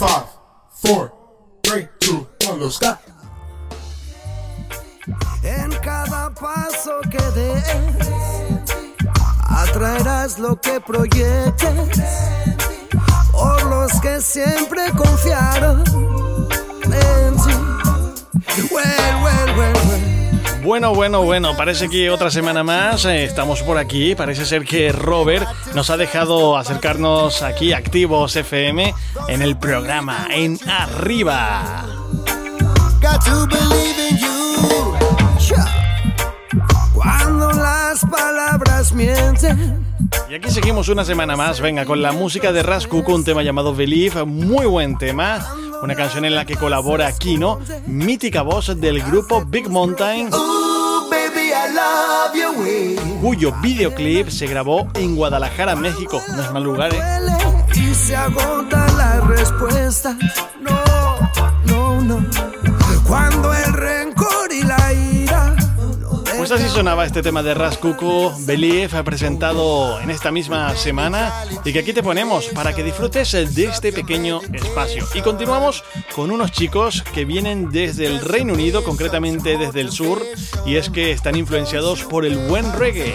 Five, four, three, two, one, let's go. En cada paso que des, atraerás lo que proyectes. Por los que siempre confiaron en ti. Well, well, well, well. Bueno, bueno, bueno, parece que otra semana más eh, estamos por aquí. Parece ser que Robert nos ha dejado acercarnos aquí activos FM en el programa en arriba. Cuando las palabras mienten. Y aquí seguimos una semana más, venga, con la música de Raskuku, un tema llamado Believe, muy buen tema, una canción en la que colabora Kino, mítica voz del grupo Big Mountain, cuyo videoclip se grabó en Guadalajara, México, no es mal lugar, ¿eh? Y se agota la respuesta. No, no, no. Cuando Pues así sonaba este tema de Raskuku, Believe, presentado en esta misma semana y que aquí te ponemos para que disfrutes de este pequeño espacio. Y continuamos con unos chicos que vienen desde el Reino Unido, concretamente desde el sur, y es que están influenciados por el buen reggae.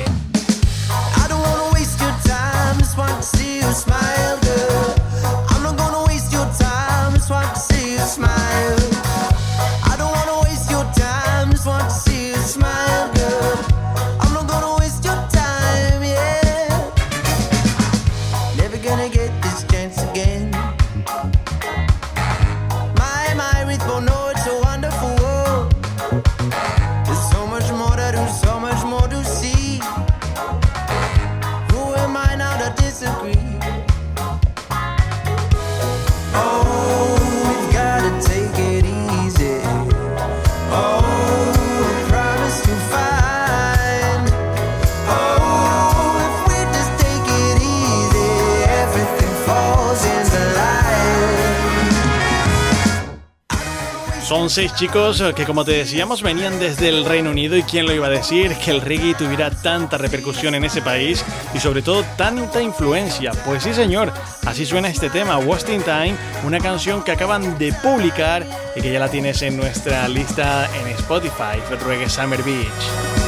Son seis chicos que, como te decíamos, venían desde el Reino Unido y quién lo iba a decir que el reggae tuviera tanta repercusión en ese país y sobre todo tanta influencia. Pues sí, señor, así suena este tema, Wasting Time, una canción que acaban de publicar y que ya la tienes en nuestra lista en Spotify, Reggae Summer Beach.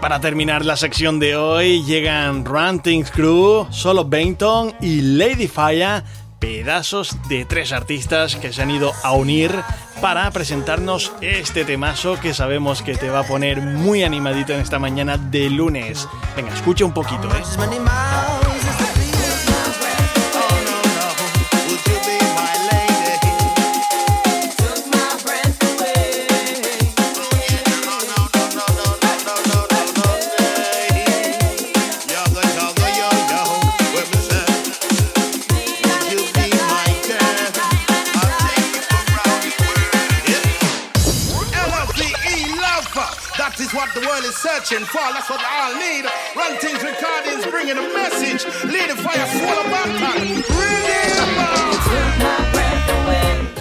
Para terminar la sección de hoy llegan Ranting Crew, Solo Bainton y Lady Fire, pedazos de tres artistas que se han ido a unir para presentarnos este temazo que sabemos que te va a poner muy animadito en esta mañana de lunes. Venga, escucha un poquito, ¿eh?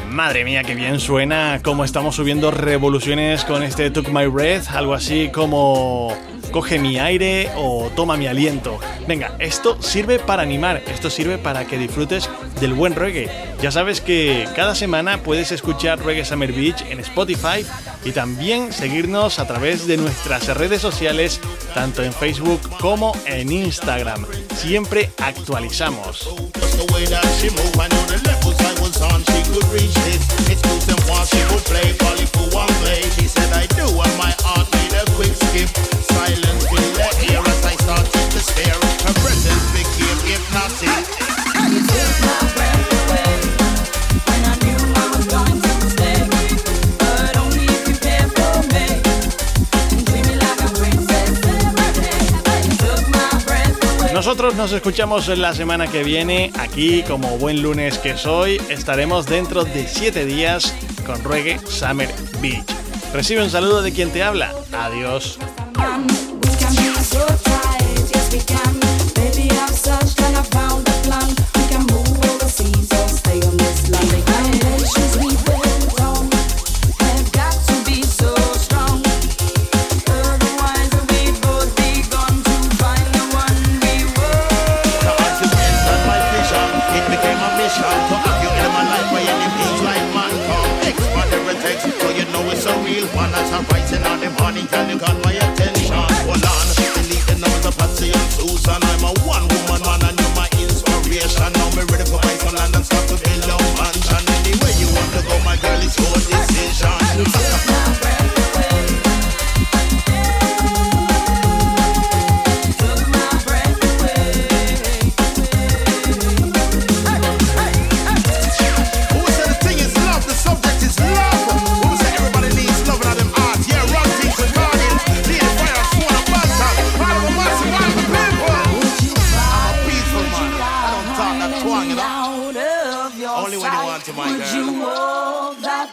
Madre mía, qué bien suena cómo estamos subiendo revoluciones con este Took My Breath, algo así como coge mi aire o toma mi aliento. Venga, esto sirve para animar, esto sirve para que disfrutes del buen reggae. Ya sabes que cada semana puedes escuchar Reggae Summer Beach en Spotify y también seguirnos a través de nuestras redes sociales, tanto en Facebook como en Instagram. Siempre actualizamos. Nosotros nos escuchamos la semana que viene. Aquí, como buen lunes que soy, estaremos dentro de 7 días con Reggae Summer Beach. Recibe un saludo de quien te habla. Adiós. So you know it's a real one. I'm writing on the morning, girl, you got my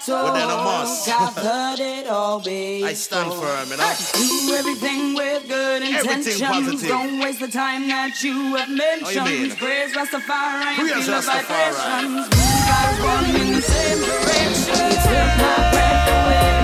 girl. But then I must. I stand firm, you know. Do everything with good intentions. Don't waste the time that you have mentioned. Praise Rastafari. Praise Rastafari. Move as one in the same direction. You took my breath away,